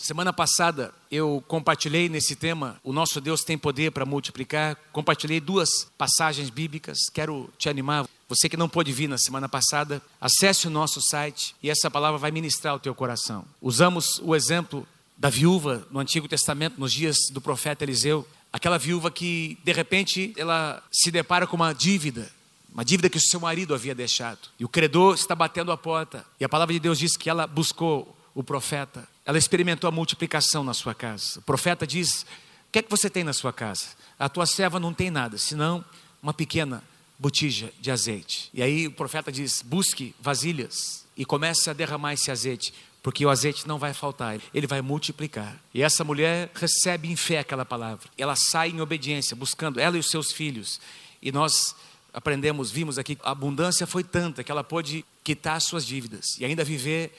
Semana passada eu compartilhei nesse tema, o nosso Deus tem poder para multiplicar. Compartilhei duas passagens bíblicas. Quero te animar. Você que não pôde vir na semana passada, acesse o nosso site e essa palavra vai ministrar o teu coração. Usamos o exemplo da viúva no Antigo Testamento, nos dias do profeta Eliseu. Aquela viúva que, de repente, ela se depara com uma dívida uma dívida que o seu marido havia deixado. E o credor está batendo a porta. E a palavra de Deus diz que ela buscou o profeta. Ela experimentou a multiplicação na sua casa. O profeta diz: O que é que você tem na sua casa? A tua serva não tem nada, senão uma pequena botija de azeite. E aí o profeta diz: Busque vasilhas e comece a derramar esse azeite, porque o azeite não vai faltar, ele vai multiplicar. E essa mulher recebe em fé aquela palavra. Ela sai em obediência, buscando ela e os seus filhos. E nós aprendemos, vimos aqui, a abundância foi tanta que ela pôde quitar suas dívidas e ainda viver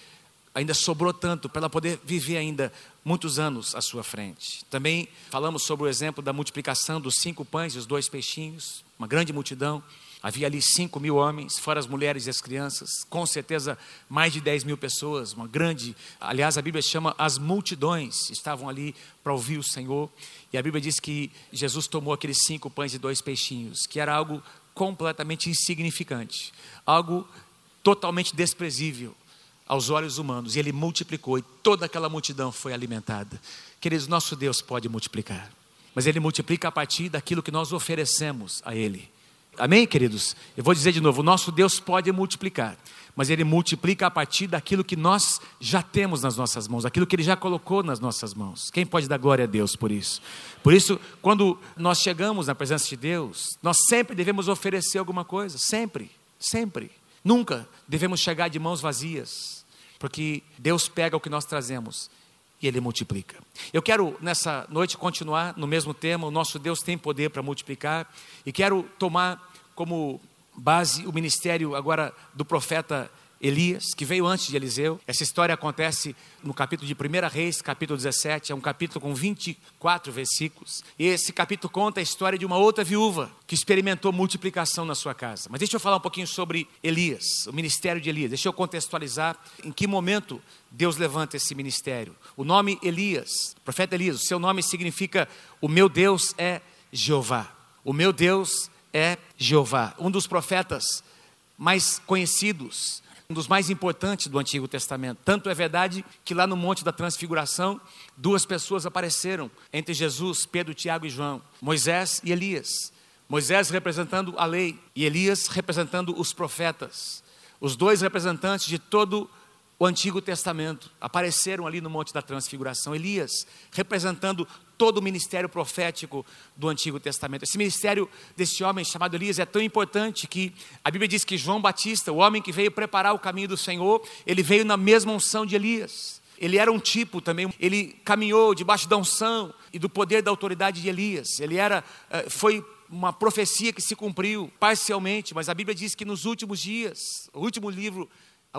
ainda sobrou tanto para ela poder viver ainda muitos anos à sua frente. Também falamos sobre o exemplo da multiplicação dos cinco pães e os dois peixinhos, uma grande multidão. Havia ali cinco mil homens, fora as mulheres e as crianças, com certeza mais de dez mil pessoas, uma grande. Aliás, a Bíblia chama as multidões, estavam ali para ouvir o Senhor. E a Bíblia diz que Jesus tomou aqueles cinco pães e dois peixinhos, que era algo completamente insignificante, algo totalmente desprezível aos olhos humanos, e ele multiplicou, e toda aquela multidão foi alimentada. Queridos, nosso Deus pode multiplicar, mas ele multiplica a partir daquilo que nós oferecemos a ele. Amém, queridos? Eu vou dizer de novo: nosso Deus pode multiplicar, mas ele multiplica a partir daquilo que nós já temos nas nossas mãos, aquilo que ele já colocou nas nossas mãos. Quem pode dar glória a Deus por isso? Por isso, quando nós chegamos na presença de Deus, nós sempre devemos oferecer alguma coisa, sempre, sempre. Nunca devemos chegar de mãos vazias porque Deus pega o que nós trazemos e Ele multiplica. Eu quero nessa noite continuar no mesmo tema, o nosso Deus tem poder para multiplicar, e quero tomar como base o ministério agora do profeta Elias, que veio antes de Eliseu. Essa história acontece no capítulo de 1 Reis, capítulo 17, é um capítulo com 24 versículos. E esse capítulo conta a história de uma outra viúva que experimentou multiplicação na sua casa. Mas deixa eu falar um pouquinho sobre Elias, o ministério de Elias. Deixa eu contextualizar em que momento Deus levanta esse ministério. O nome Elias, profeta Elias, o seu nome significa o meu Deus é Jeová. O meu Deus é Jeová. Um dos profetas mais conhecidos um dos mais importantes do Antigo Testamento. Tanto é verdade que lá no Monte da Transfiguração, duas pessoas apareceram entre Jesus, Pedro, Tiago e João: Moisés e Elias. Moisés representando a lei e Elias representando os profetas. Os dois representantes de todo o Antigo Testamento apareceram ali no Monte da Transfiguração. Elias representando todo o ministério profético do Antigo Testamento. Esse ministério desse homem chamado Elias é tão importante que a Bíblia diz que João Batista, o homem que veio preparar o caminho do Senhor, ele veio na mesma unção de Elias. Ele era um tipo também, ele caminhou debaixo da unção e do poder da autoridade de Elias. Ele era, eh, foi uma profecia que se cumpriu parcialmente, mas a Bíblia diz que nos últimos dias, o último livro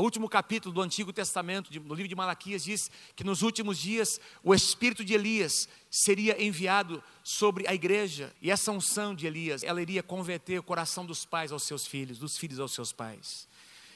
o último capítulo do Antigo Testamento, no livro de Malaquias, diz que nos últimos dias o espírito de Elias seria enviado sobre a igreja, e essa unção de Elias, ela iria converter o coração dos pais aos seus filhos, dos filhos aos seus pais.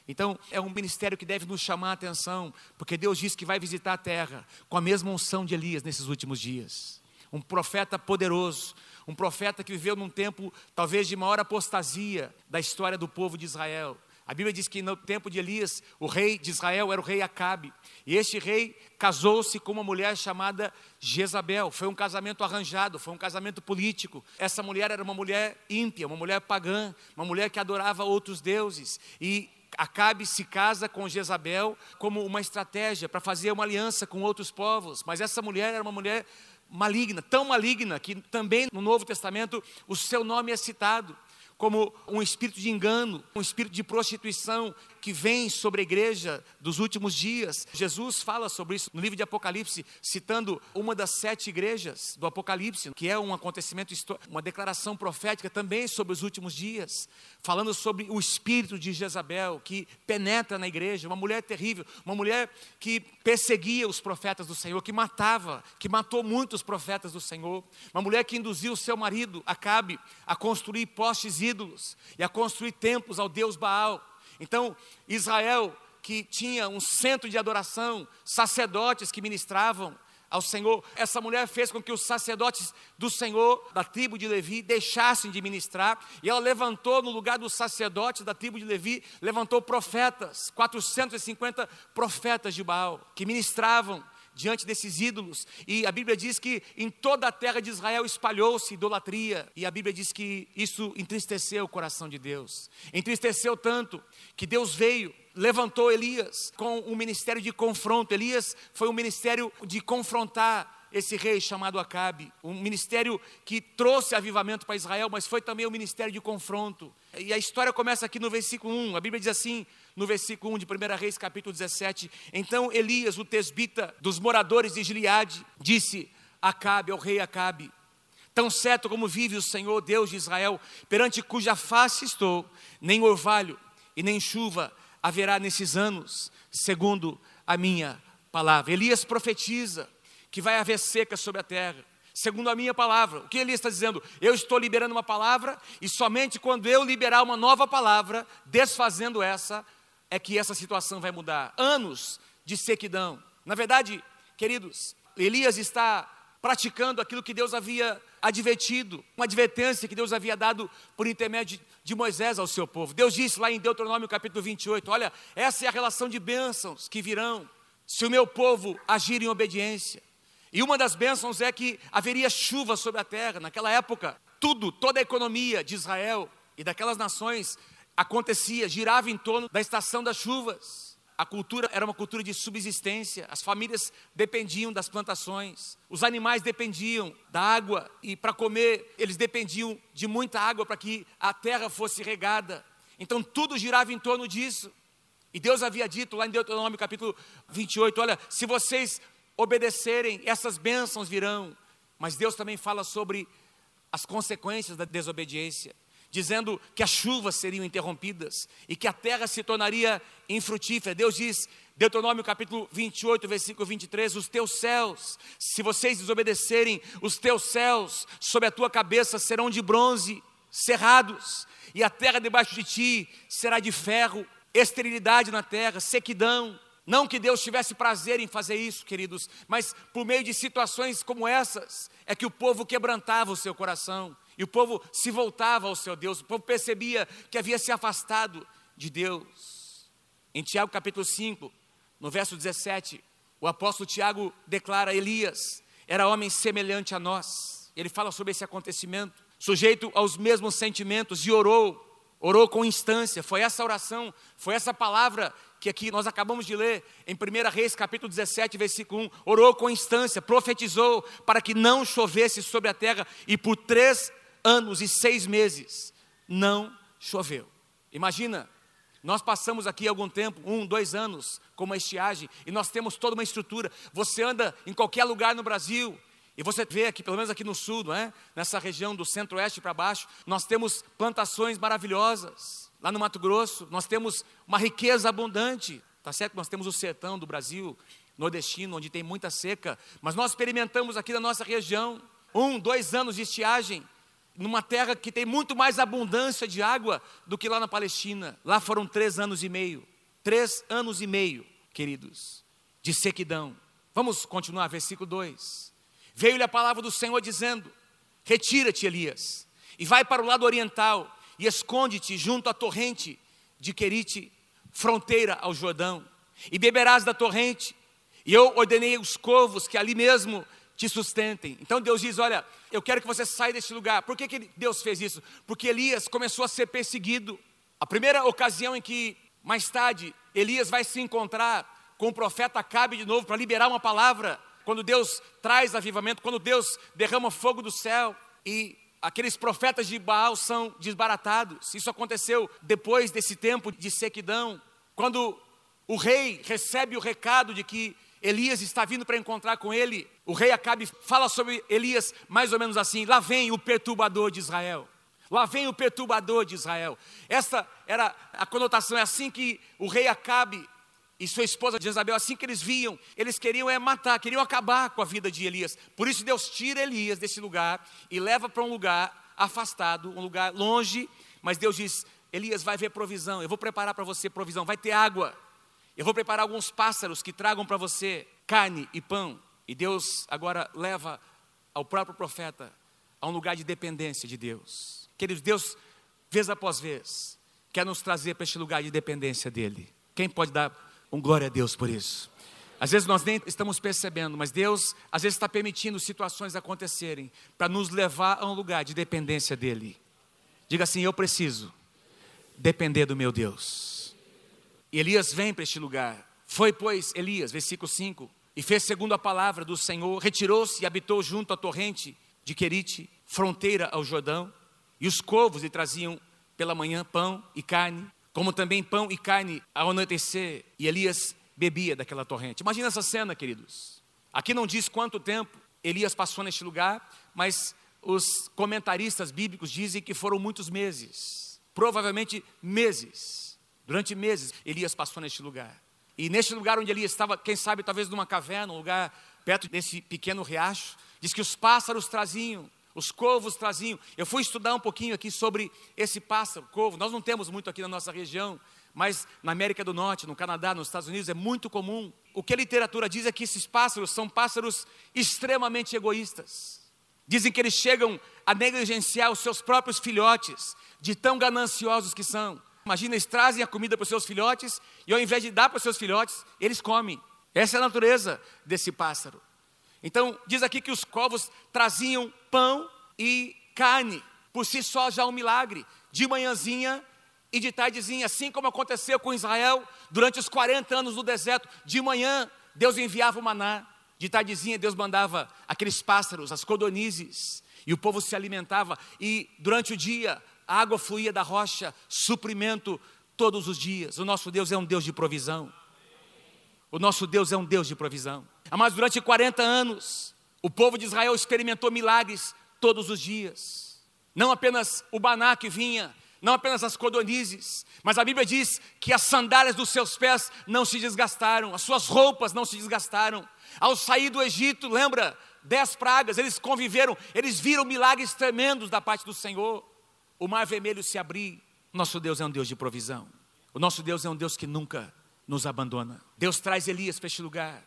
Então, é um ministério que deve nos chamar a atenção, porque Deus diz que vai visitar a terra com a mesma unção de Elias nesses últimos dias. Um profeta poderoso, um profeta que viveu num tempo talvez de maior apostasia da história do povo de Israel a Bíblia diz que no tempo de Elias, o rei de Israel era o rei Acabe. E este rei casou-se com uma mulher chamada Jezabel. Foi um casamento arranjado, foi um casamento político. Essa mulher era uma mulher ímpia, uma mulher pagã, uma mulher que adorava outros deuses. E Acabe se casa com Jezabel como uma estratégia para fazer uma aliança com outros povos. Mas essa mulher era uma mulher maligna, tão maligna que também no Novo Testamento o seu nome é citado como um espírito de engano, um espírito de prostituição que vem sobre a igreja dos últimos dias. Jesus fala sobre isso no livro de Apocalipse, citando uma das sete igrejas do Apocalipse, que é um acontecimento, uma declaração profética também sobre os últimos dias, falando sobre o espírito de Jezabel que penetra na igreja, uma mulher terrível, uma mulher que perseguia os profetas do Senhor, que matava, que matou muitos profetas do Senhor, uma mulher que induziu o seu marido, Acabe, a construir postes ídolos e a construir templos ao Deus Baal. Então, Israel, que tinha um centro de adoração, sacerdotes que ministravam ao Senhor. Essa mulher fez com que os sacerdotes do Senhor, da tribo de Levi, deixassem de ministrar, e ela levantou no lugar dos sacerdotes da tribo de Levi, levantou profetas, 450 profetas de Baal, que ministravam diante desses ídolos. E a Bíblia diz que em toda a terra de Israel espalhou-se idolatria. E a Bíblia diz que isso entristeceu o coração de Deus. Entristeceu tanto que Deus veio, levantou Elias com um ministério de confronto. Elias foi um ministério de confrontar esse rei chamado Acabe, um ministério que trouxe avivamento para Israel, mas foi também um ministério de confronto. E a história começa aqui no versículo 1. A Bíblia diz assim: no versículo 1 de 1 Reis, capítulo 17. Então Elias, o tesbita dos moradores de Gileade, disse: Acabe, ao rei Acabe, tão certo como vive o Senhor, Deus de Israel, perante cuja face estou, nem orvalho e nem chuva haverá nesses anos, segundo a minha palavra. Elias profetiza que vai haver seca sobre a terra segundo a minha palavra. O que ele está dizendo? Eu estou liberando uma palavra e somente quando eu liberar uma nova palavra, desfazendo essa, é que essa situação vai mudar. Anos de sequidão. Na verdade, queridos, Elias está praticando aquilo que Deus havia advertido, uma advertência que Deus havia dado por intermédio de Moisés ao seu povo. Deus disse lá em Deuteronômio capítulo 28: Olha, essa é a relação de bênçãos que virão se o meu povo agir em obediência. E uma das bênçãos é que haveria chuva sobre a terra. Naquela época, tudo, toda a economia de Israel e daquelas nações acontecia, girava em torno da estação das chuvas. A cultura era uma cultura de subsistência, as famílias dependiam das plantações, os animais dependiam da água e para comer eles dependiam de muita água para que a terra fosse regada. Então tudo girava em torno disso. E Deus havia dito lá em Deuteronômio capítulo 28, olha, se vocês obedecerem, essas bênçãos virão. Mas Deus também fala sobre as consequências da desobediência dizendo que as chuvas seriam interrompidas e que a terra se tornaria infrutífera. Deus diz, Deuteronômio capítulo 28, versículo 23, os teus céus, se vocês desobedecerem, os teus céus sobre a tua cabeça serão de bronze, cerrados, e a terra debaixo de ti será de ferro, esterilidade na terra, sequidão. Não que Deus tivesse prazer em fazer isso, queridos, mas por meio de situações como essas, é que o povo quebrantava o seu coração e o povo se voltava ao seu Deus, o povo percebia que havia se afastado de Deus. Em Tiago capítulo 5, no verso 17, o apóstolo Tiago declara: Elias era homem semelhante a nós. Ele fala sobre esse acontecimento, sujeito aos mesmos sentimentos, e orou, orou com instância. Foi essa oração, foi essa palavra que aqui nós acabamos de ler em 1 Reis, capítulo 17, versículo 1, orou com instância, profetizou para que não chovesse sobre a terra, e por três anos e seis meses, não choveu. Imagina, nós passamos aqui algum tempo, um, dois anos, com uma estiagem, e nós temos toda uma estrutura. Você anda em qualquer lugar no Brasil, e você vê aqui, pelo menos aqui no sul, não é? nessa região do centro-oeste para baixo, nós temos plantações maravilhosas. Lá no Mato Grosso, nós temos uma riqueza abundante. Tá certo? Nós temos o sertão do Brasil, nordestino, onde tem muita seca, mas nós experimentamos aqui na nossa região um, dois anos de estiagem, numa terra que tem muito mais abundância de água do que lá na Palestina. Lá foram três anos e meio. Três anos e meio, queridos, de sequidão. Vamos continuar, versículo 2. Veio-lhe a palavra do Senhor dizendo: Retira-te, Elias, e vai para o lado oriental, e esconde-te junto à torrente de Querite, fronteira ao Jordão, e beberás da torrente. E eu ordenei os corvos que ali mesmo te sustentem. Então Deus diz: Olha, eu quero que você saia desse lugar. Por que, que Deus fez isso? Porque Elias começou a ser perseguido. A primeira ocasião em que, mais tarde, Elias vai se encontrar com o profeta Acabe de novo para liberar uma palavra, quando Deus traz avivamento, quando Deus derrama fogo do céu e aqueles profetas de Baal são desbaratados. Isso aconteceu depois desse tempo de sequidão, quando o rei recebe o recado de que Elias está vindo para encontrar com ele. O rei Acabe fala sobre Elias mais ou menos assim: lá vem o perturbador de Israel. Lá vem o perturbador de Israel. Essa era a conotação, é assim que o rei Acabe e sua esposa Jezabel, assim que eles viam, eles queriam é matar, queriam acabar com a vida de Elias. Por isso Deus tira Elias desse lugar e leva para um lugar afastado, um lugar longe, mas Deus diz: Elias vai ver provisão, eu vou preparar para você provisão, vai ter água. Eu vou preparar alguns pássaros que tragam para você carne e pão. E Deus agora leva ao próprio profeta a um lugar de dependência de Deus. Queridos, Deus, vez após vez, quer nos trazer para este lugar de dependência dEle. Quem pode dar um glória a Deus por isso? Às vezes nós nem estamos percebendo, mas Deus às vezes está permitindo situações acontecerem para nos levar a um lugar de dependência dEle. Diga assim: Eu preciso depender do meu Deus. E Elias vem para este lugar. Foi, pois, Elias, versículo 5, e fez segundo a palavra do Senhor, retirou-se e habitou junto à torrente de Querite, fronteira ao Jordão, e os corvos lhe traziam pela manhã pão e carne, como também pão e carne ao anoitecer, e Elias bebia daquela torrente. Imagina essa cena, queridos. Aqui não diz quanto tempo Elias passou neste lugar, mas os comentaristas bíblicos dizem que foram muitos meses, provavelmente meses. Durante meses, Elias passou neste lugar. E neste lugar onde Elias estava, quem sabe, talvez numa caverna, um lugar perto desse pequeno riacho, diz que os pássaros traziam, os corvos traziam. Eu fui estudar um pouquinho aqui sobre esse pássaro, corvo. Nós não temos muito aqui na nossa região, mas na América do Norte, no Canadá, nos Estados Unidos é muito comum. O que a literatura diz é que esses pássaros são pássaros extremamente egoístas. Dizem que eles chegam a negligenciar os seus próprios filhotes, de tão gananciosos que são. Imagina, eles trazem a comida para os seus filhotes e ao invés de dar para os seus filhotes, eles comem. Essa é a natureza desse pássaro. Então, diz aqui que os corvos traziam pão e carne. Por si só já um milagre. De manhãzinha e de tardezinha, assim como aconteceu com Israel durante os 40 anos no deserto. De manhã, Deus enviava o maná. De tardezinha, Deus mandava aqueles pássaros, as codonizes, e o povo se alimentava. E durante o dia, a água fluía da rocha, suprimento todos os dias. O nosso Deus é um Deus de provisão. O nosso Deus é um Deus de provisão. Mas durante 40 anos, o povo de Israel experimentou milagres todos os dias. Não apenas o baná que vinha, não apenas as codonizes, mas a Bíblia diz que as sandálias dos seus pés não se desgastaram, as suas roupas não se desgastaram. Ao sair do Egito, lembra? Dez pragas, eles conviveram, eles viram milagres tremendos da parte do Senhor o mar vermelho se abrir. Nosso Deus é um Deus de provisão. O nosso Deus é um Deus que nunca nos abandona. Deus traz Elias para este lugar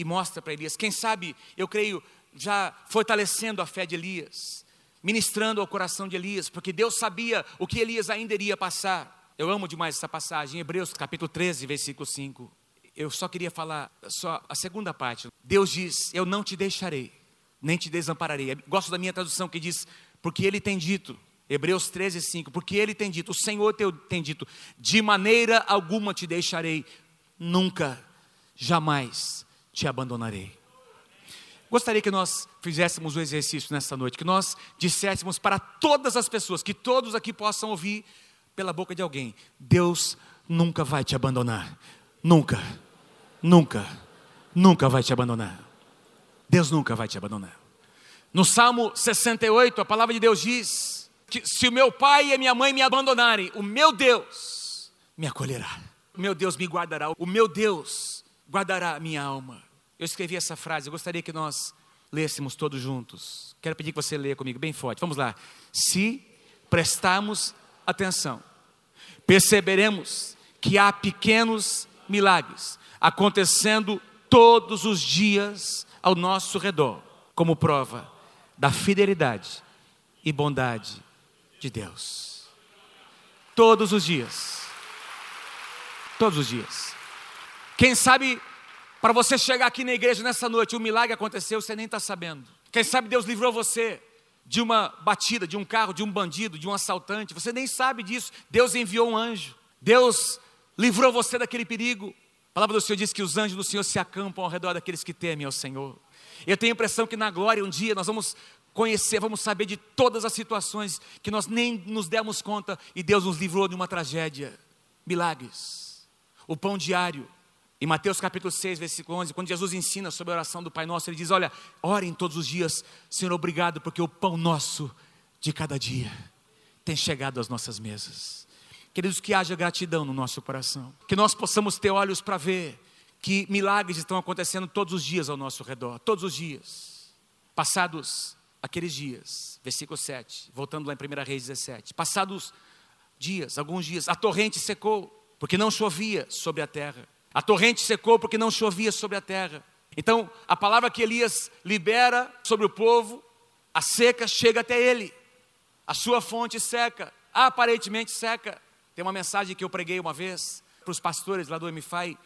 e mostra para Elias. Quem sabe, eu creio, já fortalecendo a fé de Elias, ministrando ao coração de Elias, porque Deus sabia o que Elias ainda iria passar. Eu amo demais essa passagem, Hebreus capítulo 13, versículo 5. Eu só queria falar só a segunda parte. Deus diz: Eu não te deixarei, nem te desampararei. Gosto da minha tradução que diz: Porque Ele tem dito, Hebreus 13, 5, porque ele tem dito, o Senhor tem dito, de maneira alguma te deixarei, nunca, jamais te abandonarei. Gostaria que nós fizéssemos o um exercício nessa noite, que nós disséssemos para todas as pessoas, que todos aqui possam ouvir pela boca de alguém: Deus nunca vai te abandonar, nunca, nunca, nunca vai te abandonar. Deus nunca vai te abandonar. No Salmo 68, a palavra de Deus diz: que se o meu pai e a minha mãe me abandonarem, o meu Deus me acolherá. O meu Deus me guardará. O meu Deus guardará a minha alma. Eu escrevi essa frase, eu gostaria que nós lêssemos todos juntos. Quero pedir que você leia comigo bem forte. Vamos lá. Se prestarmos atenção, perceberemos que há pequenos milagres acontecendo todos os dias ao nosso redor, como prova da fidelidade e bondade de Deus. Todos os dias. Todos os dias. Quem sabe, para você chegar aqui na igreja nessa noite, um milagre aconteceu, você nem está sabendo. Quem sabe Deus livrou você de uma batida, de um carro, de um bandido, de um assaltante, você nem sabe disso. Deus enviou um anjo. Deus livrou você daquele perigo. A palavra do Senhor diz que os anjos do Senhor se acampam ao redor daqueles que temem ao Senhor. Eu tenho a impressão que na glória um dia nós vamos conhecer, vamos saber de todas as situações que nós nem nos demos conta e Deus nos livrou de uma tragédia. Milagres. O pão diário. Em Mateus capítulo 6, versículo 11, quando Jesus ensina sobre a oração do Pai Nosso, ele diz: Olha, orem todos os dias, Senhor, obrigado, porque o pão nosso de cada dia tem chegado às nossas mesas. Queridos, que haja gratidão no nosso coração, que nós possamos ter olhos para ver que milagres estão acontecendo todos os dias ao nosso redor, todos os dias. Passados aqueles dias, versículo 7, voltando lá em 1 Reis 17. Passados dias, alguns dias, a torrente secou, porque não chovia sobre a terra. A torrente secou porque não chovia sobre a terra. Então, a palavra que Elias libera sobre o povo, a seca chega até ele. A sua fonte seca, aparentemente seca. Tem uma mensagem que eu preguei uma vez para os pastores lá do MFI,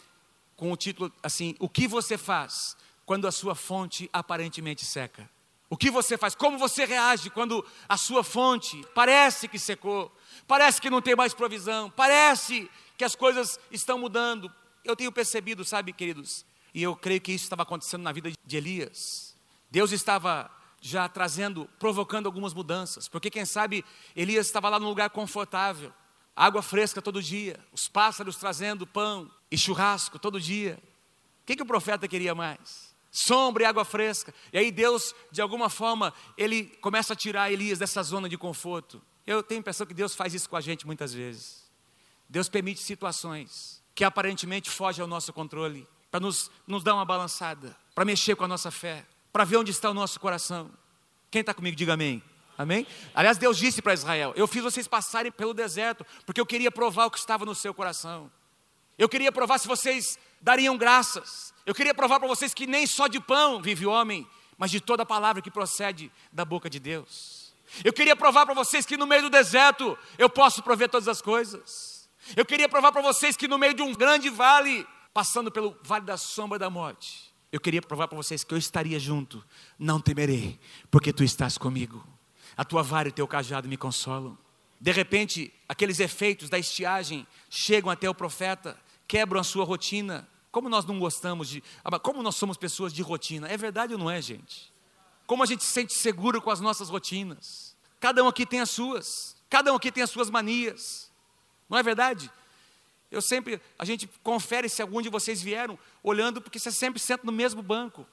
com o título assim: O que você faz quando a sua fonte aparentemente seca? O que você faz? Como você reage quando a sua fonte parece que secou? Parece que não tem mais provisão? Parece que as coisas estão mudando? Eu tenho percebido, sabe, queridos, e eu creio que isso estava acontecendo na vida de Elias. Deus estava já trazendo, provocando algumas mudanças, porque quem sabe Elias estava lá num lugar confortável, água fresca todo dia, os pássaros trazendo pão e churrasco todo dia. O que, que o profeta queria mais? Sombra e água fresca. E aí Deus, de alguma forma, ele começa a tirar Elias dessa zona de conforto. Eu tenho a impressão que Deus faz isso com a gente muitas vezes. Deus permite situações que aparentemente fogem ao nosso controle, para nos, nos dar uma balançada, para mexer com a nossa fé, para ver onde está o nosso coração. Quem está comigo, diga amém. Amém? Aliás, Deus disse para Israel: Eu fiz vocês passarem pelo deserto, porque eu queria provar o que estava no seu coração. Eu queria provar se vocês dariam graças. Eu queria provar para vocês que nem só de pão vive o homem, mas de toda palavra que procede da boca de Deus. Eu queria provar para vocês que no meio do deserto eu posso prover todas as coisas. Eu queria provar para vocês que no meio de um grande vale, passando pelo vale da sombra da morte, eu queria provar para vocês que eu estaria junto. Não temerei, porque tu estás comigo. A tua vara e o teu cajado me consolam. De repente, aqueles efeitos da estiagem chegam até o profeta, quebram a sua rotina. Como nós não gostamos de. Como nós somos pessoas de rotina? É verdade ou não é, gente? Como a gente se sente seguro com as nossas rotinas? Cada um aqui tem as suas. Cada um aqui tem as suas manias. Não é verdade? Eu sempre, a gente confere se algum de vocês vieram olhando, porque você sempre senta no mesmo banco.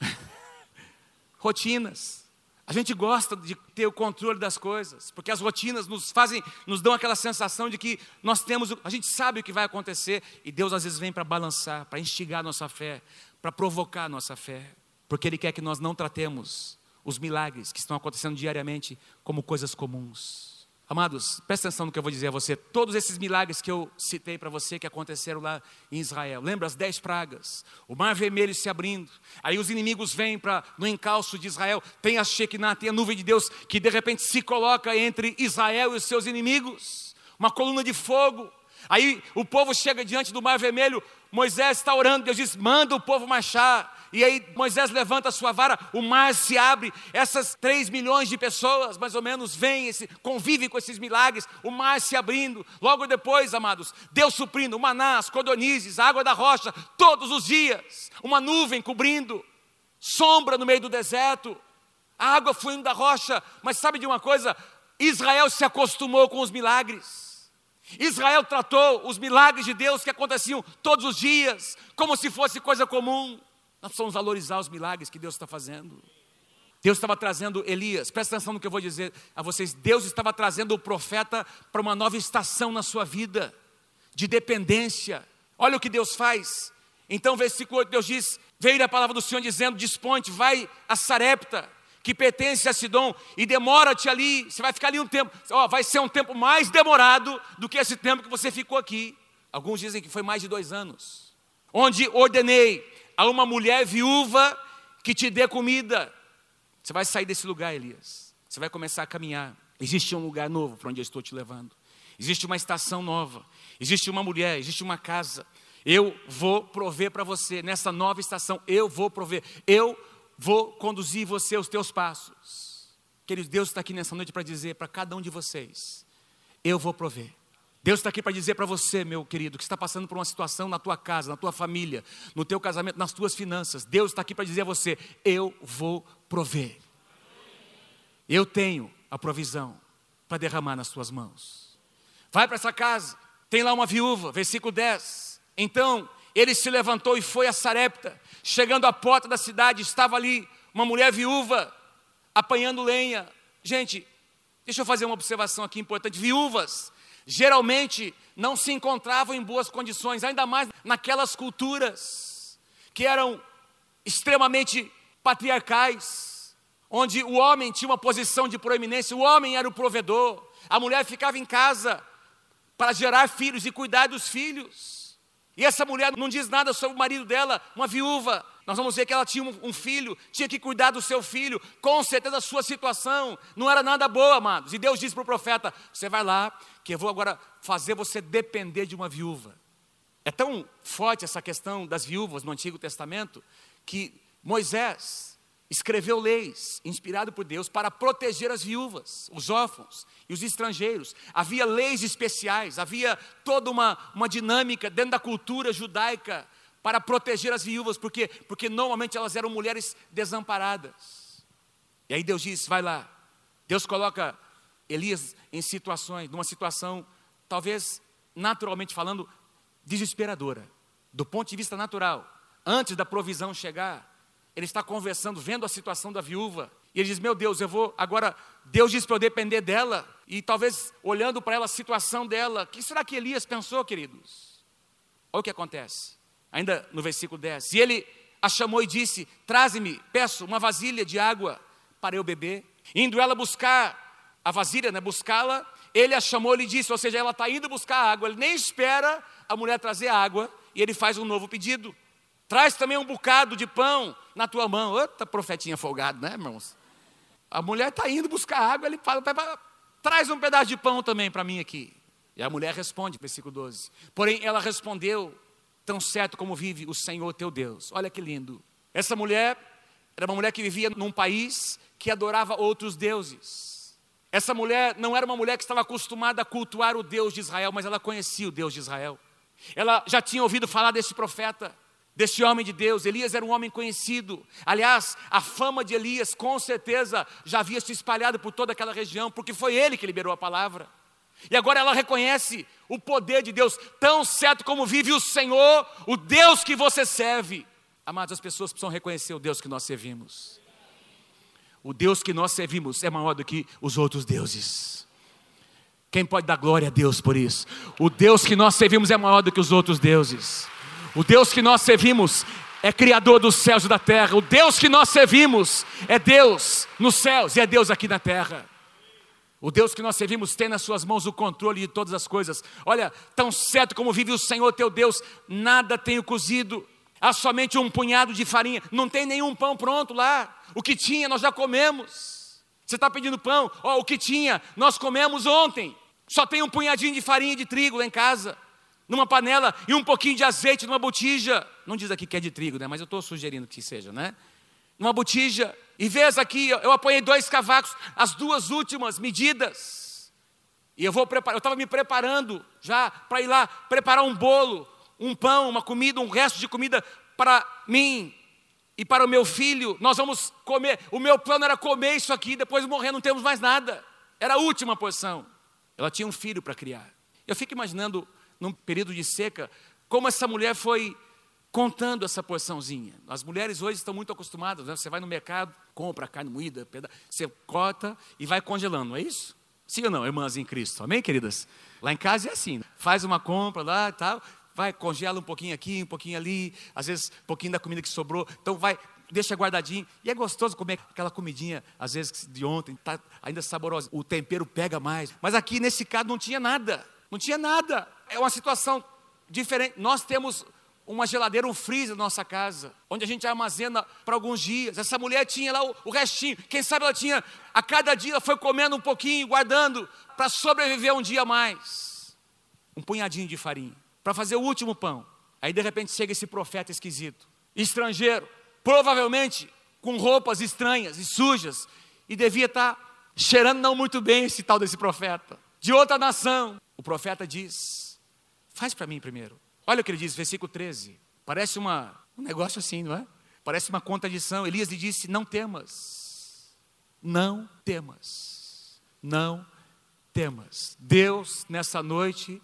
Rotinas. A gente gosta de ter o controle das coisas, porque as rotinas nos fazem, nos dão aquela sensação de que nós temos, a gente sabe o que vai acontecer, e Deus às vezes vem para balançar, para instigar nossa fé, para provocar nossa fé, porque Ele quer que nós não tratemos os milagres que estão acontecendo diariamente como coisas comuns. Amados, presta atenção no que eu vou dizer a você. Todos esses milagres que eu citei para você que aconteceram lá em Israel. Lembra as dez pragas? O mar vermelho se abrindo. Aí os inimigos vêm para no encalço de Israel. Tem a Shekinah, tem a nuvem de Deus que de repente se coloca entre Israel e os seus inimigos. Uma coluna de fogo. Aí o povo chega diante do mar vermelho. Moisés está orando. Deus diz: manda o povo marchar. E aí Moisés levanta a sua vara, o mar se abre, essas três milhões de pessoas, mais ou menos, vêm, convivem com esses milagres, o mar se abrindo. Logo depois, amados, Deus suprindo, manás, codonizes, água da rocha, todos os dias, uma nuvem cobrindo, sombra no meio do deserto, água fluindo da rocha. Mas sabe de uma coisa? Israel se acostumou com os milagres. Israel tratou os milagres de Deus que aconteciam todos os dias, como se fosse coisa comum. Nós precisamos valorizar os milagres que Deus está fazendo. Deus estava trazendo Elias, presta atenção no que eu vou dizer a vocês. Deus estava trazendo o profeta para uma nova estação na sua vida, de dependência. Olha o que Deus faz. Então, versículo 8, Deus diz: Veio a palavra do Senhor dizendo: Disponte, vai a Sarepta, que pertence a Sidom, e demora-te ali. Você vai ficar ali um tempo. Ó, vai ser um tempo mais demorado do que esse tempo que você ficou aqui. Alguns dizem que foi mais de dois anos. Onde ordenei a uma mulher viúva que te dê comida. Você vai sair desse lugar, Elias. Você vai começar a caminhar. Existe um lugar novo para onde eu estou te levando. Existe uma estação nova. Existe uma mulher, existe uma casa. Eu vou prover para você nessa nova estação. Eu vou prover. Eu vou conduzir você aos teus passos. Queridos, Deus está aqui nessa noite para dizer para cada um de vocês: Eu vou prover. Deus está aqui para dizer para você, meu querido, que está passando por uma situação na tua casa, na tua família, no teu casamento, nas tuas finanças. Deus está aqui para dizer a você: eu vou prover. Eu tenho a provisão para derramar nas tuas mãos. Vai para essa casa, tem lá uma viúva, versículo 10. Então ele se levantou e foi a Sarepta. Chegando à porta da cidade, estava ali uma mulher viúva apanhando lenha. Gente, deixa eu fazer uma observação aqui importante: viúvas geralmente não se encontravam em boas condições, ainda mais naquelas culturas que eram extremamente patriarcais, onde o homem tinha uma posição de proeminência, o homem era o provedor, a mulher ficava em casa para gerar filhos e cuidar dos filhos. E essa mulher não diz nada sobre o marido dela, uma viúva. Nós vamos ver que ela tinha um filho, tinha que cuidar do seu filho, com certeza a sua situação não era nada boa, amados. E Deus disse para o profeta: Você vai lá, que eu vou agora fazer você depender de uma viúva. É tão forte essa questão das viúvas no Antigo Testamento, que Moisés escreveu leis, inspirado por Deus, para proteger as viúvas, os órfãos e os estrangeiros. Havia leis especiais, havia toda uma, uma dinâmica dentro da cultura judaica para proteger as viúvas, porque, porque normalmente elas eram mulheres desamparadas. E aí Deus diz: vai lá. Deus coloca Elias em situações, numa situação, talvez naturalmente falando, desesperadora, do ponto de vista natural. Antes da provisão chegar, ele está conversando, vendo a situação da viúva, e ele diz: Meu Deus, eu vou agora. Deus diz para eu depender dela, e talvez olhando para ela, a situação dela, o que será que Elias pensou, queridos? Olha o que acontece ainda no versículo 10. E ele a chamou e disse: Traze-me, peço, uma vasilha de água para eu beber. Indo ela buscar a vasilha, né, buscá-la, ele a chamou e lhe disse: Ou seja, ela está indo buscar água, ele nem espera a mulher trazer água, e ele faz um novo pedido. Traz também um bocado de pão na tua mão. Outra profetinha folgado, né, irmãos? A mulher está indo buscar água, ele fala: Traz um pedaço de pão também para mim aqui. E a mulher responde, versículo 12. Porém, ela respondeu: tão certo como vive o Senhor teu Deus. Olha que lindo. Essa mulher era uma mulher que vivia num país que adorava outros deuses. Essa mulher não era uma mulher que estava acostumada a cultuar o Deus de Israel, mas ela conhecia o Deus de Israel. Ela já tinha ouvido falar desse profeta, desse homem de Deus. Elias era um homem conhecido. Aliás, a fama de Elias com certeza já havia se espalhado por toda aquela região, porque foi ele que liberou a palavra. E agora ela reconhece o poder de Deus, tão certo como vive o Senhor, o Deus que você serve. Amados, as pessoas precisam reconhecer o Deus que nós servimos. O Deus que nós servimos é maior do que os outros deuses. Quem pode dar glória a Deus por isso? O Deus que nós servimos é maior do que os outros deuses. O Deus que nós servimos é Criador dos céus e da terra. O Deus que nós servimos é Deus nos céus e é Deus aqui na terra. O Deus que nós servimos tem nas suas mãos o controle de todas as coisas. Olha, tão certo como vive o Senhor teu Deus, nada tenho cozido. Há somente um punhado de farinha. Não tem nenhum pão pronto lá. O que tinha, nós já comemos. Você está pedindo pão? Oh, o que tinha, nós comemos ontem. Só tem um punhadinho de farinha de trigo lá em casa. Numa panela e um pouquinho de azeite numa botija. Não diz aqui que é de trigo, né? Mas eu estou sugerindo que seja, né? Numa botija. E vês aqui, eu apanhei dois cavacos, as duas últimas medidas. E eu vou preparar, eu estava me preparando já para ir lá preparar um bolo, um pão, uma comida, um resto de comida para mim e para o meu filho. Nós vamos comer. O meu plano era comer isso aqui, depois morrer, não temos mais nada. Era a última porção. Ela tinha um filho para criar. Eu fico imaginando, num período de seca, como essa mulher foi contando essa porçãozinha. As mulheres hoje estão muito acostumadas, né? você vai no mercado, compra carne moída, você corta e vai congelando, não é isso? Sim ou não, irmãs em Cristo? Amém, queridas? Lá em casa é assim, faz uma compra lá e tal, vai, congela um pouquinho aqui, um pouquinho ali, às vezes um pouquinho da comida que sobrou, então vai, deixa guardadinho, e é gostoso comer aquela comidinha, às vezes de ontem, está ainda saborosa, o tempero pega mais, mas aqui nesse caso não tinha nada, não tinha nada, é uma situação diferente, nós temos uma geladeira, um freezer na nossa casa, onde a gente armazena para alguns dias. Essa mulher tinha lá o, o, restinho, quem sabe ela tinha, a cada dia ela foi comendo um pouquinho, guardando, para sobreviver um dia mais. Um punhadinho de farinha, para fazer o último pão. Aí de repente chega esse profeta esquisito, estrangeiro, provavelmente com roupas estranhas e sujas, e devia estar tá cheirando não muito bem esse tal desse profeta, de outra nação. O profeta diz: Faz para mim primeiro. Olha o que ele diz, versículo 13. Parece uma, um negócio assim, não é? Parece uma contradição. Elias lhe disse: Não temas, não temas, não temas. Deus, nessa noite,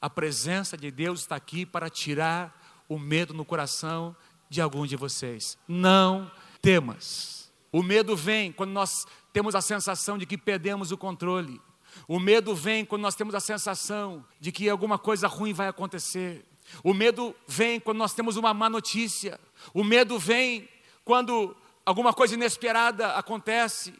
a presença de Deus está aqui para tirar o medo no coração de algum de vocês. Não temas. O medo vem quando nós temos a sensação de que perdemos o controle. O medo vem quando nós temos a sensação de que alguma coisa ruim vai acontecer. O medo vem quando nós temos uma má notícia. O medo vem quando alguma coisa inesperada acontece.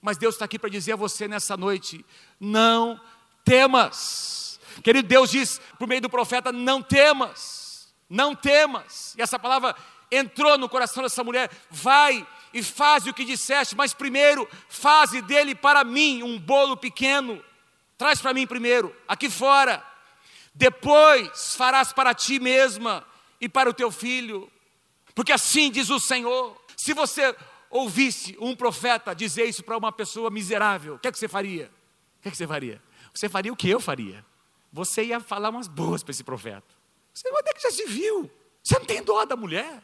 Mas Deus está aqui para dizer a você nessa noite: não temas. Querido Deus diz por meio do profeta: não temas, não temas. E essa palavra entrou no coração dessa mulher: vai e faz o que disseste, mas primeiro faze dele para mim um bolo pequeno. Traz para mim primeiro, aqui fora. Depois farás para ti mesma e para o teu filho. Porque assim diz o Senhor: se você ouvisse um profeta dizer isso para uma pessoa miserável, o que, é que você faria? O que, é que você faria? Você faria o que eu faria. Você ia falar umas boas para esse profeta. Você onde é que já se viu? Você não tem dó da mulher?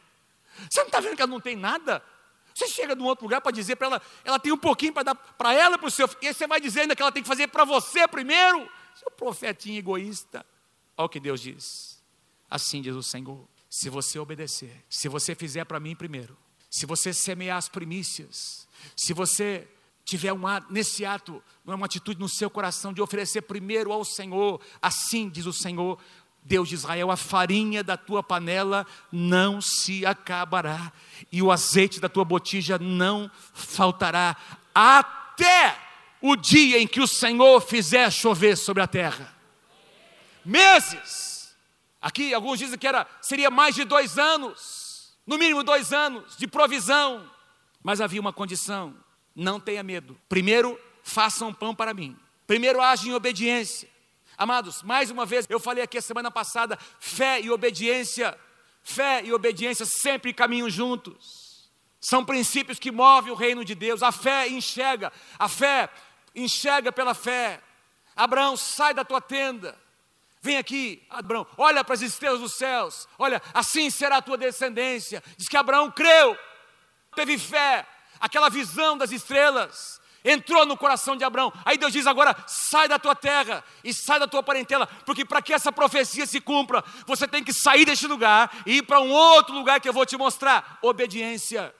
Você não está vendo que ela não tem nada? Você chega num outro lugar para dizer para ela, ela tem um pouquinho para dar para ela, para o seu filho, e você vai dizer ainda que ela tem que fazer para você primeiro. Seu profetinho egoísta. Olha o que Deus diz. Assim diz o Senhor. Se você obedecer, se você fizer para mim primeiro, se você semear as primícias, se você tiver um ato, nesse ato, uma atitude no seu coração de oferecer primeiro ao Senhor, assim diz o Senhor, Deus de Israel, a farinha da tua panela não se acabará, e o azeite da tua botija não faltará, até o dia em que o Senhor fizer chover sobre a terra. Meses. Aqui alguns dizem que era, seria mais de dois anos, no mínimo dois anos de provisão. Mas havia uma condição: não tenha medo. Primeiro, faça um pão para mim. Primeiro, age em obediência. Amados, mais uma vez, eu falei aqui a semana passada: fé e obediência, fé e obediência sempre caminham juntos. São princípios que movem o reino de Deus. A fé enxerga, a fé enxerga pela fé. Abraão, sai da tua tenda. Vem aqui, Abraão, olha para as estrelas dos céus. Olha, assim será a tua descendência. Diz que Abraão creu, teve fé, aquela visão das estrelas entrou no coração de Abraão. Aí Deus diz agora: sai da tua terra e sai da tua parentela, porque para que essa profecia se cumpra, você tem que sair deste lugar e ir para um outro lugar que eu vou te mostrar. Obediência.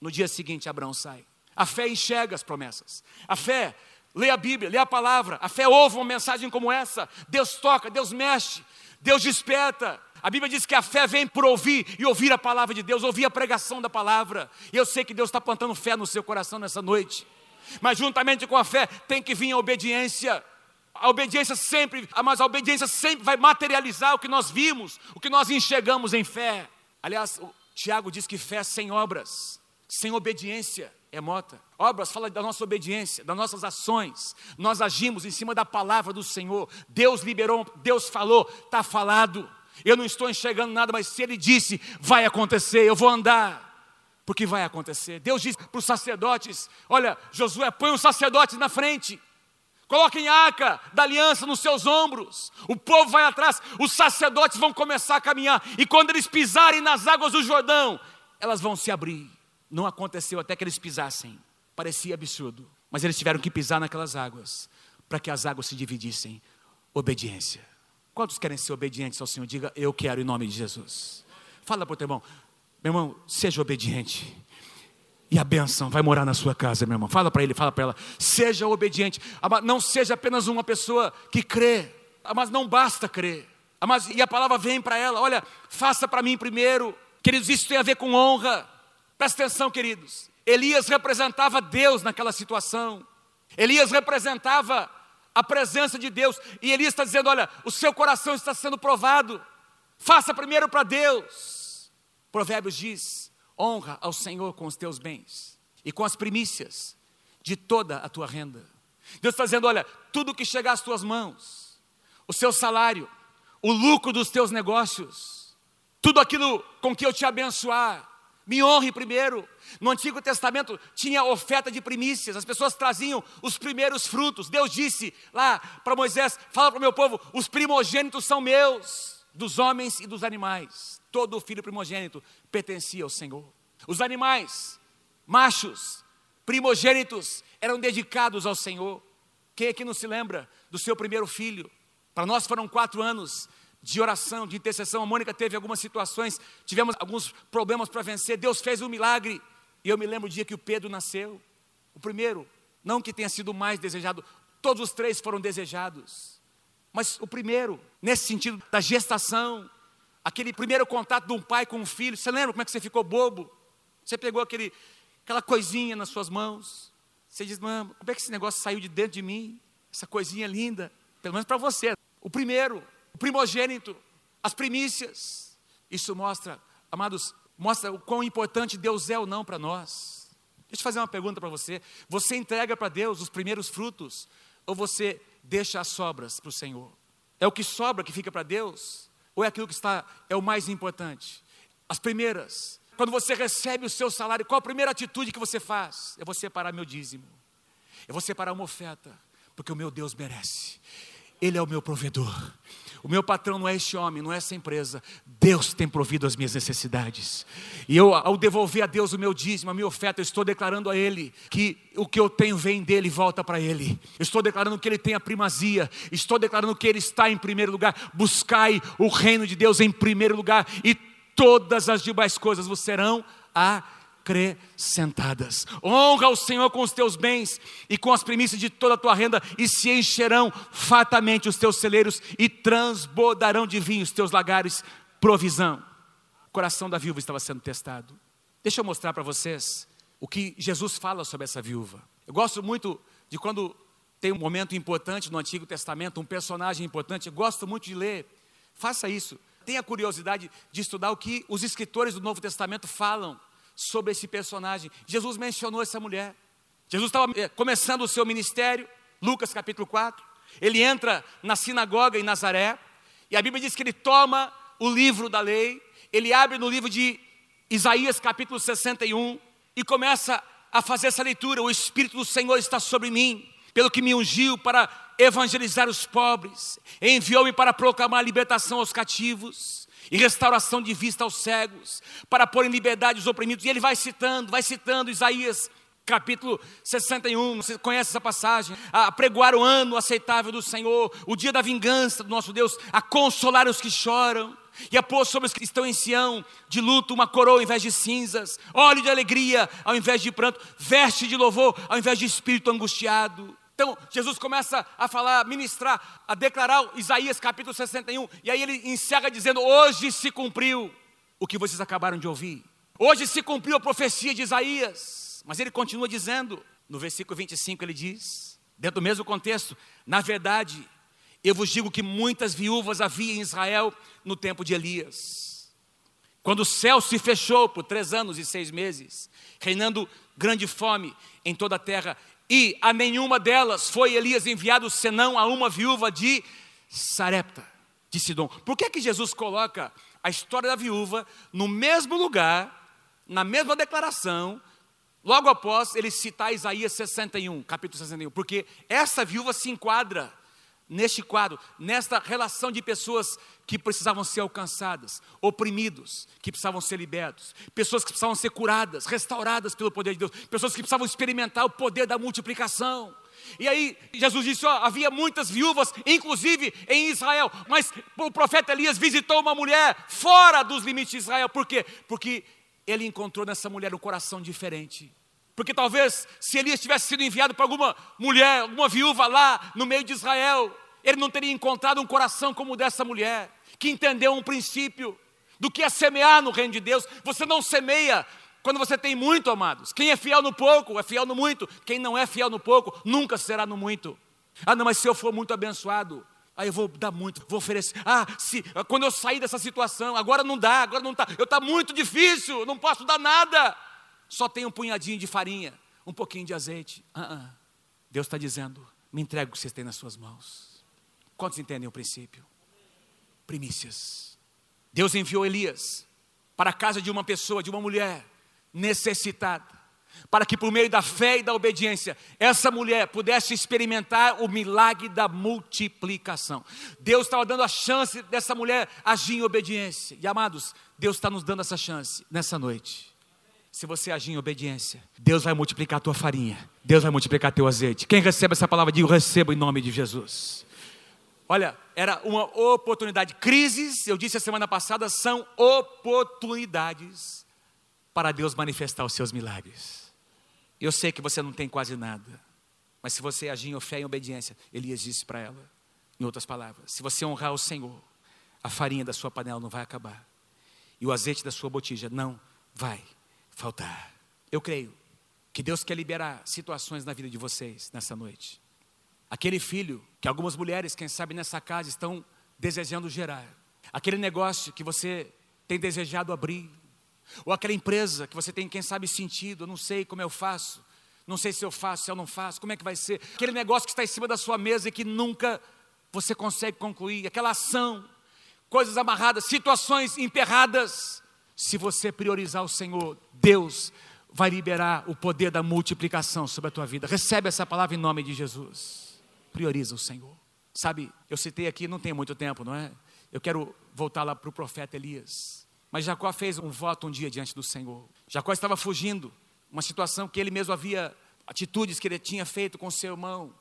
No dia seguinte, Abraão sai. A fé enxerga as promessas. A fé lê a Bíblia, lê a palavra. A fé ouve uma mensagem como essa. Deus toca, Deus mexe, Deus desperta. A Bíblia diz que a fé vem por ouvir e ouvir a palavra de Deus, ouvir a pregação da palavra. E eu sei que Deus está plantando fé no seu coração nessa noite. Mas juntamente com a fé tem que vir a obediência. A obediência sempre, mas a obediência sempre vai materializar o que nós vimos, o que nós enxergamos em fé. Aliás, Tiago diz que fé sem obras, sem obediência é mota. Obras fala da nossa obediência, das nossas ações. Nós agimos em cima da palavra do Senhor. Deus liberou, Deus falou, está falado. Eu não estou enxergando nada, mas se Ele disse, vai acontecer, eu vou andar porque vai acontecer. Deus diz para os sacerdotes: Olha, Josué, põe os sacerdotes na frente, coloquem a arca da aliança nos seus ombros, o povo vai atrás, os sacerdotes vão começar a caminhar, e quando eles pisarem nas águas do Jordão, elas vão se abrir. Não aconteceu até que eles pisassem, parecia absurdo, mas eles tiveram que pisar naquelas águas, para que as águas se dividissem. Obediência. Quantos querem ser obedientes ao Senhor? Diga, eu quero em nome de Jesus. Fala para o teu irmão, meu irmão, seja obediente. E a bênção vai morar na sua casa, meu irmão. Fala para ele, fala para ela. Seja obediente. Não seja apenas uma pessoa que crê. Mas não basta crer. Mas, e a palavra vem para ela: olha, faça para mim primeiro. Queridos, isso tem a ver com honra. Presta atenção, queridos. Elias representava Deus naquela situação. Elias representava a presença de Deus. E Elias está dizendo: olha, o seu coração está sendo provado. Faça primeiro para Deus. Provérbios diz: honra ao Senhor com os teus bens e com as primícias de toda a tua renda. Deus está dizendo: olha, tudo que chegar às tuas mãos, o seu salário, o lucro dos teus negócios, tudo aquilo com que eu te abençoar, me honre primeiro. No Antigo Testamento tinha oferta de primícias, as pessoas traziam os primeiros frutos. Deus disse lá para Moisés: fala para o meu povo, os primogênitos são meus, dos homens e dos animais. Todo filho primogênito pertencia ao Senhor. Os animais, machos, primogênitos, eram dedicados ao Senhor. Quem aqui não se lembra do seu primeiro filho? Para nós foram quatro anos de oração, de intercessão. A Mônica teve algumas situações, tivemos alguns problemas para vencer. Deus fez um milagre. E eu me lembro o dia que o Pedro nasceu. O primeiro, não que tenha sido mais desejado, todos os três foram desejados. Mas o primeiro, nesse sentido da gestação, aquele primeiro contato de um pai com um filho. Você lembra como é que você ficou bobo? Você pegou aquele, aquela coisinha nas suas mãos. Você diz, mano, como é que esse negócio saiu de dentro de mim? Essa coisinha linda, pelo menos para você. O primeiro, o primogênito, as primícias. Isso mostra, amados, mostra o quão importante Deus é ou não para nós. Deixa eu fazer uma pergunta para você. Você entrega para Deus os primeiros frutos ou você deixa as sobras para o Senhor? É o que sobra que fica para Deus? Ou é aquilo que está é o mais importante? As primeiras. Quando você recebe o seu salário, qual a primeira atitude que você faz? Eu vou separar meu dízimo. Eu vou separar uma oferta, porque o meu Deus merece. Ele é o meu provedor. O meu patrão não é este homem, não é essa empresa. Deus tem provido as minhas necessidades. E eu, ao devolver a Deus o meu dízimo, a minha oferta, eu estou declarando a Ele que o que eu tenho vem dele e volta para Ele. Eu estou declarando que Ele tem a primazia. Estou declarando que Ele está em primeiro lugar. Buscai o reino de Deus em primeiro lugar, e todas as demais coisas vos serão acrescentadas acrescentadas. Honra o Senhor com os teus bens e com as primícias de toda a tua renda, e se encherão fatamente os teus celeiros e transbordarão de vinho os teus lagares, provisão. O coração da viúva estava sendo testado. Deixa eu mostrar para vocês o que Jesus fala sobre essa viúva. Eu gosto muito de quando tem um momento importante no Antigo Testamento, um personagem importante, eu gosto muito de ler. Faça isso. Tenha curiosidade de estudar o que os escritores do Novo Testamento falam sobre esse personagem. Jesus mencionou essa mulher. Jesus estava eh, começando o seu ministério, Lucas capítulo 4. Ele entra na sinagoga em Nazaré, e a Bíblia diz que ele toma o livro da lei, ele abre no livro de Isaías capítulo 61 e começa a fazer essa leitura. O Espírito do Senhor está sobre mim, pelo que me ungiu para evangelizar os pobres, enviou-me para proclamar libertação aos cativos e restauração de vista aos cegos, para pôr em liberdade os oprimidos. E ele vai citando, vai citando Isaías capítulo 61, você conhece essa passagem, a pregoar o ano aceitável do Senhor, o dia da vingança do nosso Deus, a consolar os que choram, e a pôr sobre os que estão em Sião, de luto, uma coroa ao invés de cinzas, óleo de alegria ao invés de pranto, veste de louvor ao invés de espírito angustiado. Então, Jesus começa a falar, a ministrar, a declarar Isaías capítulo 61, e aí ele encerra dizendo: Hoje se cumpriu o que vocês acabaram de ouvir. Hoje se cumpriu a profecia de Isaías. Mas ele continua dizendo, no versículo 25 ele diz, dentro do mesmo contexto: Na verdade, eu vos digo que muitas viúvas havia em Israel no tempo de Elias. Quando o céu se fechou por três anos e seis meses, reinando grande fome em toda a terra, e a nenhuma delas foi Elias enviado senão a uma viúva de Sarepta, de Sidom. Por que, que Jesus coloca a história da viúva no mesmo lugar, na mesma declaração, logo após ele citar Isaías 61, capítulo 61? Porque essa viúva se enquadra neste quadro, nesta relação de pessoas que precisavam ser alcançadas, oprimidos, que precisavam ser libertos, pessoas que precisavam ser curadas, restauradas pelo poder de Deus, pessoas que precisavam experimentar o poder da multiplicação. E aí Jesus disse: ó, havia muitas viúvas, inclusive em Israel, mas o profeta Elias visitou uma mulher fora dos limites de Israel, por quê? Porque ele encontrou nessa mulher um coração diferente. Porque talvez se Elias tivesse sido enviado para alguma mulher, alguma viúva lá no meio de Israel, ele não teria encontrado um coração como o dessa mulher, que entendeu um princípio do que é semear no reino de Deus. Você não semeia quando você tem muito, amados. Quem é fiel no pouco, é fiel no muito. Quem não é fiel no pouco, nunca será no muito. Ah, não, mas se eu for muito abençoado, aí eu vou dar muito, vou oferecer. Ah, se quando eu sair dessa situação, agora não dá, agora não está. Eu está muito difícil, não posso dar nada só tem um punhadinho de farinha, um pouquinho de azeite. Uh -uh. Deus está dizendo: me entregue o que vocês têm nas suas mãos. Quantos entendem o princípio? Primícias. Deus enviou Elias para a casa de uma pessoa, de uma mulher necessitada, para que por meio da fé e da obediência, essa mulher pudesse experimentar o milagre da multiplicação. Deus estava dando a chance dessa mulher agir em obediência. E amados, Deus está nos dando essa chance nessa noite se você agir em obediência, Deus vai multiplicar a tua farinha, Deus vai multiplicar teu azeite. Quem recebe essa palavra, diga: recebo em nome de Jesus. Olha, era uma oportunidade. Crises, eu disse a semana passada, são oportunidades para Deus manifestar os seus milagres. Eu sei que você não tem quase nada, mas se você agir em fé e obediência, Ele existe para ela. Em outras palavras, se você honrar o Senhor, a farinha da sua panela não vai acabar, e o azeite da sua botija não vai faltar. Eu creio que Deus quer liberar situações na vida de vocês nessa noite. Aquele filho que algumas mulheres, quem sabe nessa casa, estão desejando gerar. Aquele negócio que você tem desejado abrir. Ou aquela empresa que você tem, quem sabe, sentido, eu não sei como eu faço, não sei se eu faço, se eu não faço, como é que vai ser? Aquele negócio que está em cima da sua mesa e que nunca você consegue concluir, aquela ação, coisas amarradas, situações emperradas. Se você priorizar o Senhor, Deus vai liberar o poder da multiplicação sobre a tua vida. Recebe essa palavra em nome de Jesus. Prioriza o Senhor. Sabe, eu citei aqui, não tem muito tempo, não é? Eu quero voltar lá para o profeta Elias. Mas Jacó fez um voto um dia diante do Senhor. Jacó estava fugindo, uma situação que ele mesmo havia, atitudes que ele tinha feito com seu irmão,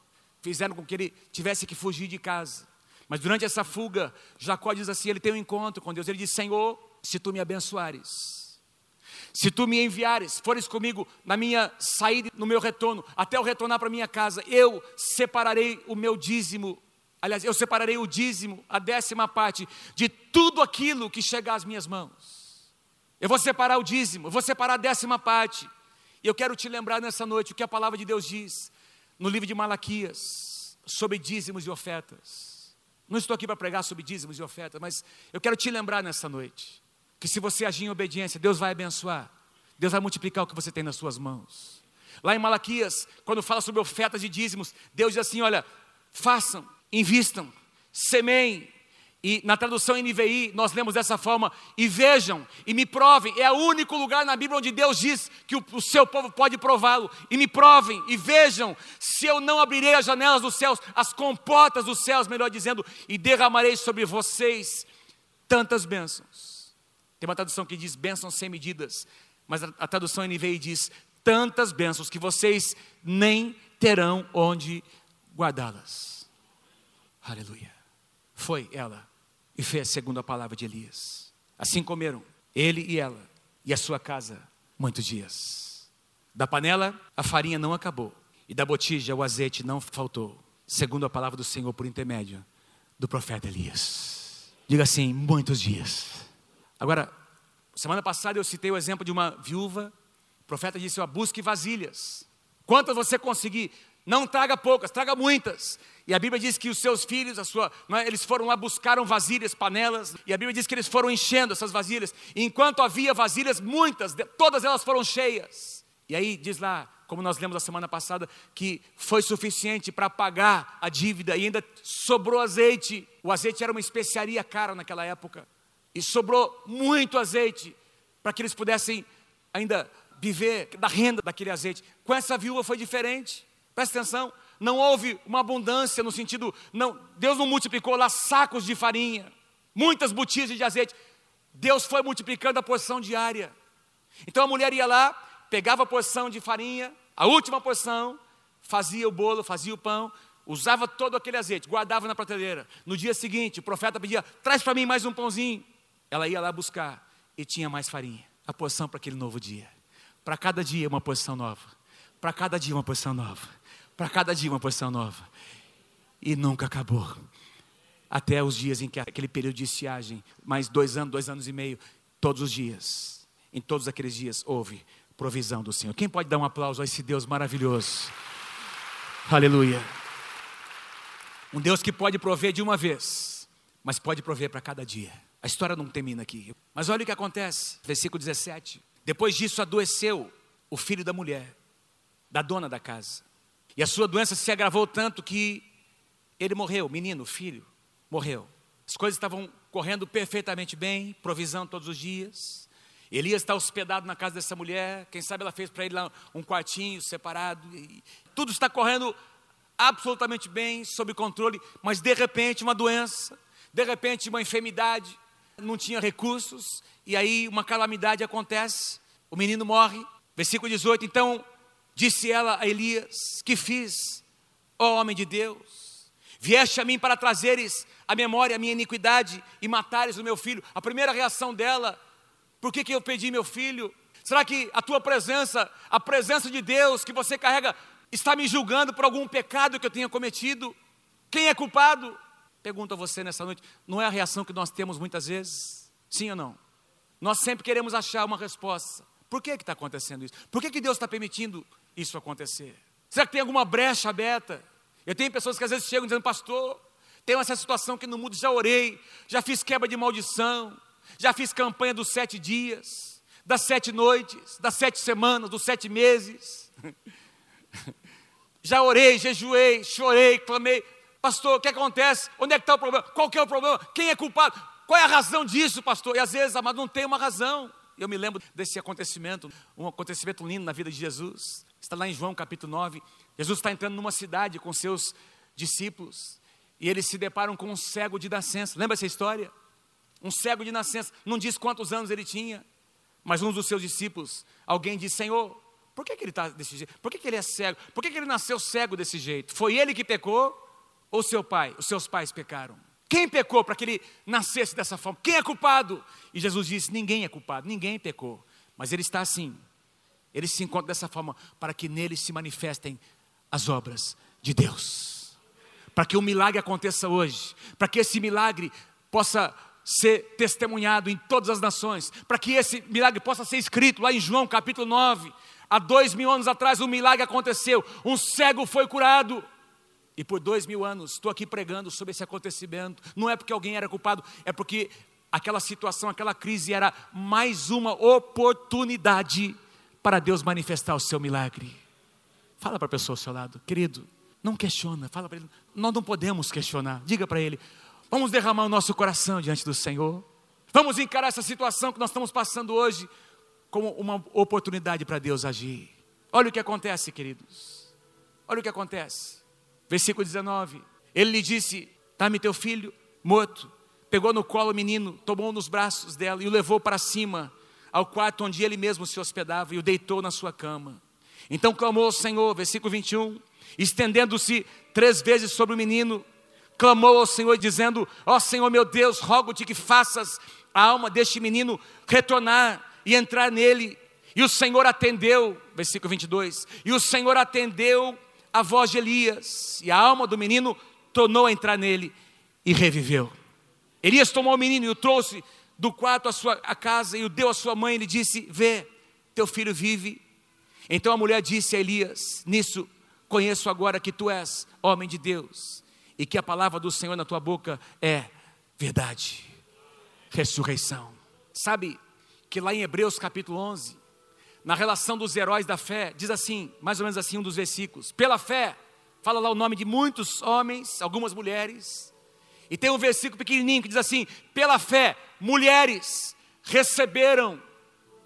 fizeram com que ele tivesse que fugir de casa. Mas durante essa fuga, Jacó diz assim: ele tem um encontro com Deus. Ele diz: Senhor, se tu me abençoares, se tu me enviares, fores comigo na minha saída, no meu retorno, até eu retornar para minha casa, eu separarei o meu dízimo. Aliás, eu separarei o dízimo, a décima parte, de tudo aquilo que chegar às minhas mãos. Eu vou separar o dízimo, eu vou separar a décima parte. E eu quero te lembrar nessa noite o que a palavra de Deus diz no livro de Malaquias sobre dízimos e ofertas. Não estou aqui para pregar sobre dízimos e ofertas, mas eu quero te lembrar nessa noite que se você agir em obediência, Deus vai abençoar, Deus vai multiplicar o que você tem nas suas mãos. Lá em Malaquias, quando fala sobre ofertas e dízimos, Deus diz assim: olha, façam, invistam, semeiem, e na tradução NVI, nós lemos dessa forma: e vejam, e me provem. É o único lugar na Bíblia onde Deus diz que o, o seu povo pode prová-lo. E me provem, e vejam, se eu não abrirei as janelas dos céus, as comportas dos céus, melhor dizendo, e derramarei sobre vocês tantas bênçãos. Tem uma tradução que diz bênçãos sem medidas, mas a, a tradução NVI diz tantas bênçãos que vocês nem terão onde guardá-las. Aleluia. Foi ela e fez segundo a palavra de Elias. Assim comeram ele e ela e a sua casa muitos dias. Da panela a farinha não acabou e da botija o azeite não faltou, segundo a palavra do Senhor por intermédio do profeta Elias. Diga assim, muitos dias. Agora, semana passada eu citei o exemplo de uma viúva. O profeta disse: busque vasilhas. Quantas você conseguir, não traga poucas, traga muitas. E a Bíblia diz que os seus filhos, a sua, é, eles foram lá, buscaram vasilhas, panelas, e a Bíblia diz que eles foram enchendo essas vasilhas. E enquanto havia vasilhas, muitas, todas elas foram cheias. E aí diz lá, como nós lemos a semana passada, que foi suficiente para pagar a dívida e ainda sobrou azeite. O azeite era uma especiaria cara naquela época. E sobrou muito azeite para que eles pudessem ainda viver da renda daquele azeite. Com essa viúva foi diferente. Presta atenção, não houve uma abundância no sentido, não, Deus não multiplicou lá sacos de farinha, muitas botijas de azeite. Deus foi multiplicando a porção diária. Então a mulher ia lá, pegava a porção de farinha, a última porção, fazia o bolo, fazia o pão, usava todo aquele azeite, guardava na prateleira. No dia seguinte, o profeta pedia: traz para mim mais um pãozinho. Ela ia lá buscar e tinha mais farinha, a porção para aquele novo dia. Para cada dia, uma porção nova. Para cada dia, uma porção nova para cada dia uma posição nova. E nunca acabou. Até os dias em que aquele período de estiagem, mais dois anos, dois anos e meio, todos os dias, em todos aqueles dias, houve provisão do Senhor. Quem pode dar um aplauso a esse Deus maravilhoso? Aleluia. Um Deus que pode prover de uma vez, mas pode prover para cada dia. A história não termina aqui. Mas olha o que acontece, versículo 17. Depois disso adoeceu o filho da mulher, da dona da casa. E a sua doença se agravou tanto que ele morreu, menino, filho, morreu. As coisas estavam correndo perfeitamente bem, provisão todos os dias. Elias está hospedado na casa dessa mulher, quem sabe ela fez para ele lá um quartinho separado. tudo está correndo absolutamente bem, sob controle, mas de repente uma doença, de repente uma enfermidade, não tinha recursos, e aí uma calamidade acontece, o menino morre. Versículo 18: então Disse ela a Elias: Que fiz, ó homem de Deus? Vieste a mim para trazeres a memória a minha iniquidade e matares o meu filho. A primeira reação dela: Por que, que eu pedi meu filho? Será que a tua presença, a presença de Deus que você carrega, está me julgando por algum pecado que eu tenha cometido? Quem é culpado? Pergunto a você nessa noite: não é a reação que nós temos muitas vezes? Sim ou não? Nós sempre queremos achar uma resposta. Por que está acontecendo isso? Por que, que Deus está permitindo isso acontecer? Será que tem alguma brecha aberta? Eu tenho pessoas que às vezes chegam dizendo, pastor, tem essa situação que no mundo já orei, já fiz quebra de maldição, já fiz campanha dos sete dias, das sete noites, das sete semanas, dos sete meses. Já orei, jejuei, chorei, clamei. Pastor, o que acontece? Onde é que está o problema? Qual que é o problema? Quem é culpado? Qual é a razão disso, pastor? E às vezes, amado, não tem uma razão. Eu me lembro desse acontecimento, um acontecimento lindo na vida de Jesus. Está lá em João capítulo 9. Jesus está entrando numa cidade com seus discípulos. E eles se deparam com um cego de nascença. Lembra essa história? Um cego de nascença. Não diz quantos anos ele tinha. Mas um dos seus discípulos, alguém disse: Senhor, por que, que ele está desse jeito? Por que, que ele é cego? Por que, que ele nasceu cego desse jeito? Foi ele que pecou ou seu pai? Os seus pais pecaram? Quem pecou para que ele nascesse dessa forma? Quem é culpado? E Jesus disse: Ninguém é culpado, ninguém pecou. Mas ele está assim. Ele se encontra dessa forma para que nele se manifestem as obras de Deus. Para que o milagre aconteça hoje, para que esse milagre possa ser testemunhado em todas as nações, para que esse milagre possa ser escrito lá em João capítulo 9. Há dois mil anos atrás um milagre aconteceu, um cego foi curado. E por dois mil anos estou aqui pregando sobre esse acontecimento. Não é porque alguém era culpado, é porque aquela situação, aquela crise era mais uma oportunidade para Deus manifestar o seu milagre. Fala para a pessoa ao seu lado, querido, não questiona, fala para ele, nós não podemos questionar. Diga para ele, Vamos derramar o nosso coração diante do Senhor. Vamos encarar essa situação que nós estamos passando hoje como uma oportunidade para Deus agir. Olha o que acontece, queridos. Olha o que acontece. Versículo 19. Ele lhe disse: Dá-me teu filho morto. Pegou no colo o menino, tomou nos braços dela e o levou para cima, ao quarto onde ele mesmo se hospedava, e o deitou na sua cama. Então clamou ao Senhor, versículo 21, estendendo-se três vezes sobre o menino, clamou ao Senhor, dizendo: Ó oh, Senhor meu Deus, rogo-te que faças a alma deste menino retornar e entrar nele. E o Senhor atendeu, versículo 22, e o Senhor atendeu a voz de Elias, e a alma do menino tornou a entrar nele e reviveu. Elias tomou o menino e o trouxe do quarto à sua à casa e o deu à sua mãe e lhe disse: Vê, teu filho vive. Então a mulher disse a Elias: Nisso conheço agora que tu és homem de Deus e que a palavra do Senhor na tua boca é verdade, ressurreição. Sabe que lá em Hebreus capítulo 11, na relação dos heróis da fé, diz assim, mais ou menos assim um dos versículos: pela fé, fala lá o nome de muitos homens, algumas mulheres, e tem um versículo pequenininho que diz assim: pela fé, mulheres receberam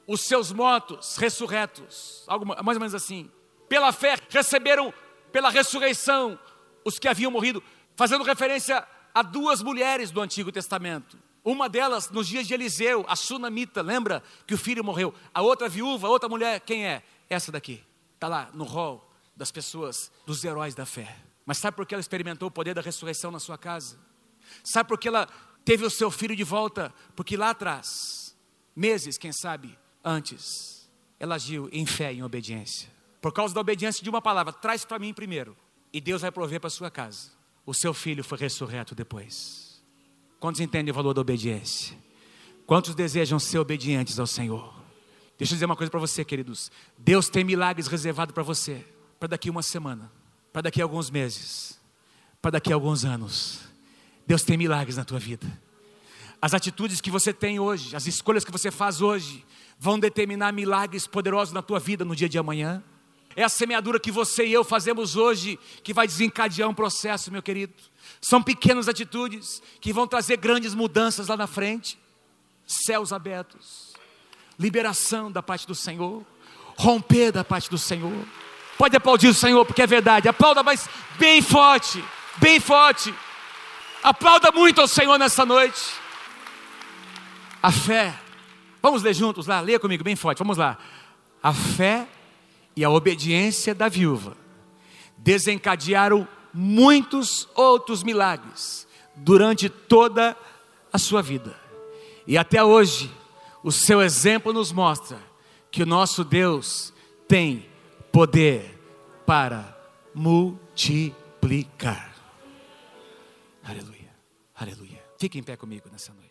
os seus mortos ressurretos, algo mais ou menos assim. Pela fé receberam pela ressurreição os que haviam morrido fazendo referência a duas mulheres do Antigo Testamento. Uma delas, nos dias de Eliseu, a sunamita, lembra que o filho morreu? A outra viúva, a outra mulher, quem é? Essa daqui. Está lá no rol das pessoas, dos heróis da fé. Mas sabe por que ela experimentou o poder da ressurreição na sua casa? Sabe por que ela teve o seu filho de volta? Porque lá atrás, meses, quem sabe, antes, ela agiu em fé e em obediência. Por causa da obediência de uma palavra, traz para mim primeiro, e Deus vai prover para sua casa o seu filho foi ressurreto depois. Quantos entendem o valor da obediência? Quantos desejam ser obedientes ao Senhor? Deixa eu dizer uma coisa para você, queridos. Deus tem milagres reservados para você, para daqui uma semana, para daqui alguns meses, para daqui alguns anos. Deus tem milagres na tua vida. As atitudes que você tem hoje, as escolhas que você faz hoje, vão determinar milagres poderosos na tua vida no dia de amanhã. É a semeadura que você e eu fazemos hoje que vai desencadear um processo, meu querido. São pequenas atitudes que vão trazer grandes mudanças lá na frente. Céus abertos, liberação da parte do Senhor, romper da parte do Senhor. Pode aplaudir o Senhor, porque é verdade. Aplauda, mas bem forte, bem forte. Aplauda muito ao Senhor nessa noite. A fé. Vamos ler juntos lá, leia comigo bem forte. Vamos lá. A fé e a obediência da viúva desencadearam muitos outros milagres durante toda a sua vida. E até hoje, o seu exemplo nos mostra que o nosso Deus tem poder para multiplicar. Aleluia, aleluia. Fique em pé comigo nessa noite.